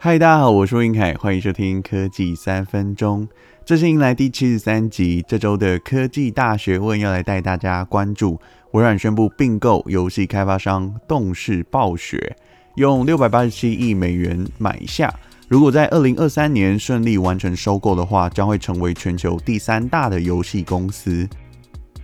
嗨，大家好，我是云凯，欢迎收听科技三分钟。这是迎来第七十三集，这周的科技大学问要来带大家关注微软宣布并购游戏开发商动视暴雪，用六百八十七亿美元买下。如果在二零二三年顺利完成收购的话，将会成为全球第三大的游戏公司。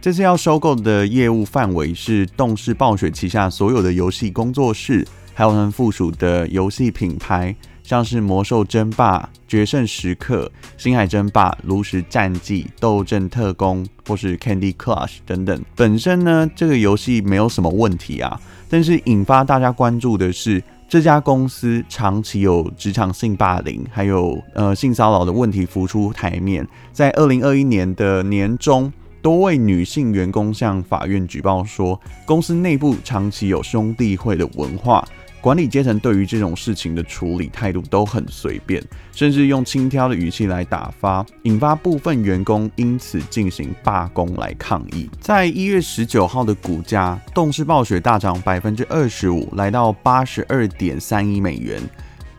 这次要收购的业务范围是动视暴雪旗下所有的游戏工作室，还有他们附属的游戏品牌，像是《魔兽争霸》《决胜时刻》《星海争霸》《炉石战记》《斗阵特工》或是 Candy Crush 等等。本身呢，这个游戏没有什么问题啊，但是引发大家关注的是，这家公司长期有职场性霸凌，还有呃性骚扰的问题浮出台面。在二零二一年的年中。多位女性员工向法院举报说，公司内部长期有兄弟会的文化，管理阶层对于这种事情的处理态度都很随便，甚至用轻佻的语气来打发，引发部分员工因此进行罢工来抗议。在一月十九号的股价，动视暴雪大涨百分之二十五，来到八十二点三亿美元。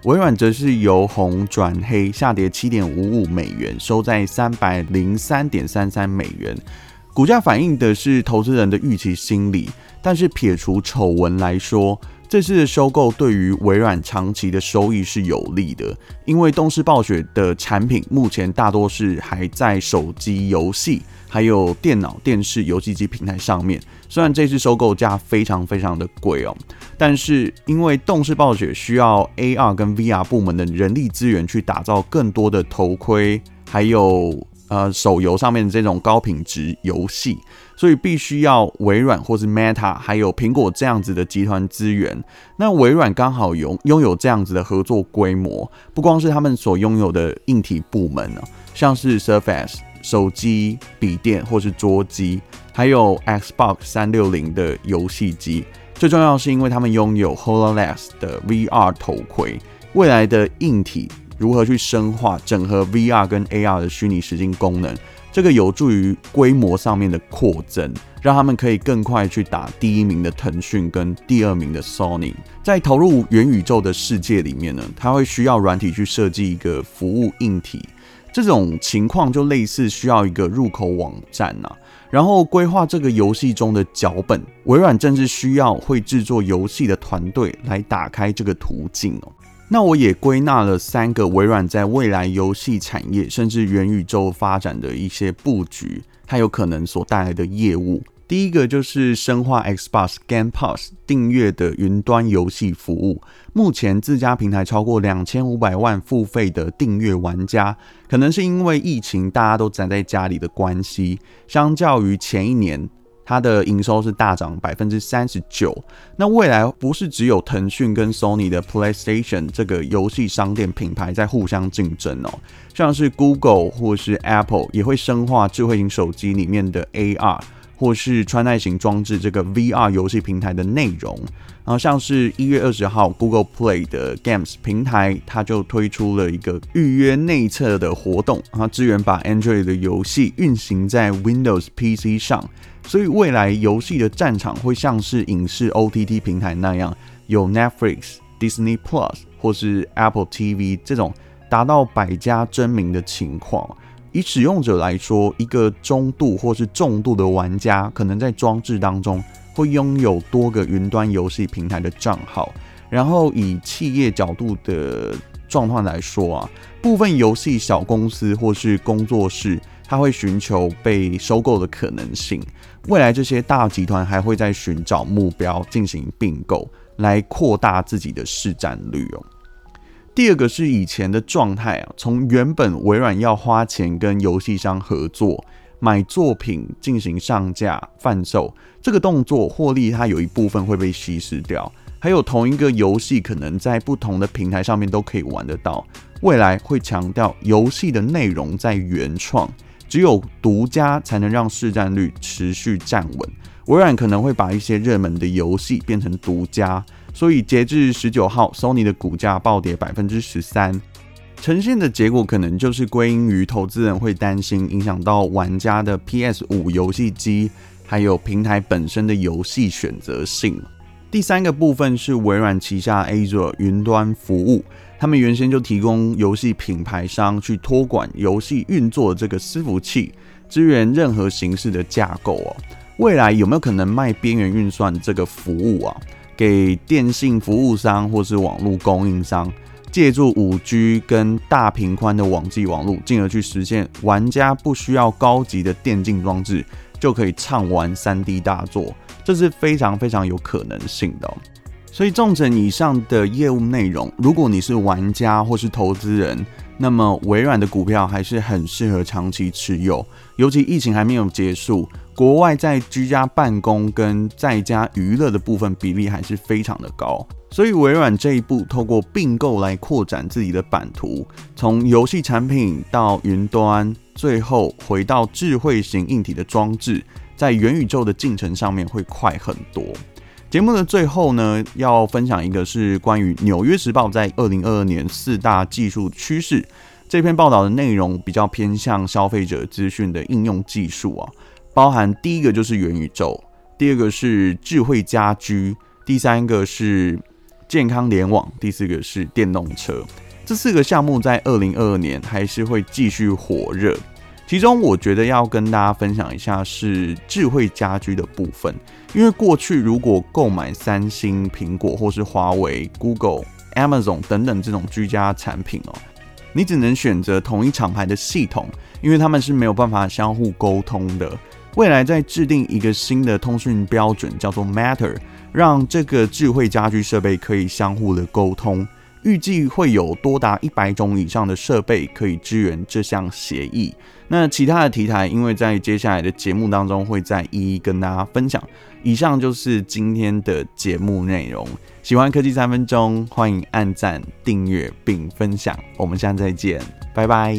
微软则是由红转黑，下跌七点五五美元，收在三百零三点三三美元。股价反映的是投资人的预期心理，但是撇除丑闻来说，这次的收购对于微软长期的收益是有利的，因为动视暴雪的产品目前大多是还在手机游戏。还有电脑、电视、游戏机平台上面，虽然这次收购价非常非常的贵哦，但是因为动视暴雪需要 AR 跟 VR 部门的人力资源去打造更多的头盔，还有呃手游上面的这种高品质游戏，所以必须要微软或是 Meta 还有苹果这样子的集团资源。那微软刚好拥拥有这样子的合作规模，不光是他们所拥有的硬体部门呢，像是 Surface。手机、笔电或是桌机，还有 Xbox 三六零的游戏机，最重要是因为他们拥有 HoloLens 的 VR 头盔。未来的硬体如何去深化整合 VR 跟 AR 的虚拟实境功能，这个有助于规模上面的扩增，让他们可以更快去打第一名的腾讯跟第二名的 Sony。在投入元宇宙的世界里面呢，它会需要软体去设计一个服务硬体。这种情况就类似需要一个入口网站呐、然后规划这个游戏中的脚本。微软正是需要会制作游戏的团队来打开这个途径哦。那我也归纳了三个微软在未来游戏产业甚至元宇宙发展的一些布局，它有可能所带来的业务。第一个就是深化 Xbox Game Pass 订阅的云端游戏服务。目前自家平台超过两千五百万付费的订阅玩家，可能是因为疫情大家都宅在家里的关系，相较于前一年，它的营收是大涨百分之三十九。那未来不是只有腾讯跟 Sony 的 PlayStation 这个游戏商店品牌在互相竞争哦，像是 Google 或是 Apple 也会深化智慧型手机里面的 AR。或是穿戴型装置这个 VR 游戏平台的内容，然后像是一月二十号 Google Play 的 Games 平台，它就推出了一个预约内测的活动，然后支援把 Android 的游戏运行在 Windows PC 上，所以未来游戏的战场会像是影视 OTT 平台那样，有 Netflix、Disney Plus 或是 Apple TV 这种达到百家争鸣的情况。以使用者来说，一个中度或是重度的玩家，可能在装置当中会拥有多个云端游戏平台的账号。然后以企业角度的状况来说啊，部分游戏小公司或是工作室，它会寻求被收购的可能性。未来这些大集团还会在寻找目标进行并购，来扩大自己的市占率哦。第二个是以前的状态啊，从原本微软要花钱跟游戏商合作买作品进行上架贩售，这个动作获利它有一部分会被稀释掉，还有同一个游戏可能在不同的平台上面都可以玩得到，未来会强调游戏的内容在原创，只有独家才能让市占率持续站稳。微软可能会把一些热门的游戏变成独家。所以截至十九号，Sony 的股价暴跌百分之十三，呈现的结果可能就是归因于投资人会担心影响到玩家的 PS 五游戏机，还有平台本身的游戏选择性。第三个部分是微软旗下 Azure 云端服务，他们原先就提供游戏品牌商去托管游戏运作的这个伺服器，支援任何形式的架构哦。未来有没有可能卖边缘运算这个服务啊？给电信服务商或是网络供应商，借助五 G 跟大频宽的网际网络，进而去实现玩家不需要高级的电竞装置就可以畅玩 3D 大作。这是非常非常有可能性的，所以综整以上的业务内容，如果你是玩家或是投资人，那么微软的股票还是很适合长期持有。尤其疫情还没有结束，国外在居家办公跟在家娱乐的部分比例还是非常的高。所以微软这一步透过并购来扩展自己的版图，从游戏产品到云端，最后回到智慧型硬体的装置。在元宇宙的进程上面会快很多。节目的最后呢，要分享一个是关于《纽约时报》在二零二二年四大技术趋势这篇报道的内容，比较偏向消费者资讯的应用技术啊，包含第一个就是元宇宙，第二个是智慧家居，第三个是健康联网，第四个是电动车。这四个项目在二零二二年还是会继续火热。其中，我觉得要跟大家分享一下是智慧家居的部分，因为过去如果购买三星、苹果或是华为、Google、Amazon 等等这种居家产品哦，你只能选择同一厂牌的系统，因为他们是没有办法相互沟通的。未来在制定一个新的通讯标准，叫做 Matter，让这个智慧家居设备可以相互的沟通。预计会有多达一百种以上的设备可以支援这项协议。那其他的题材，因为在接下来的节目当中会再一一跟大家分享。以上就是今天的节目内容。喜欢科技三分钟，欢迎按赞、订阅并分享。我们下次再见，拜拜。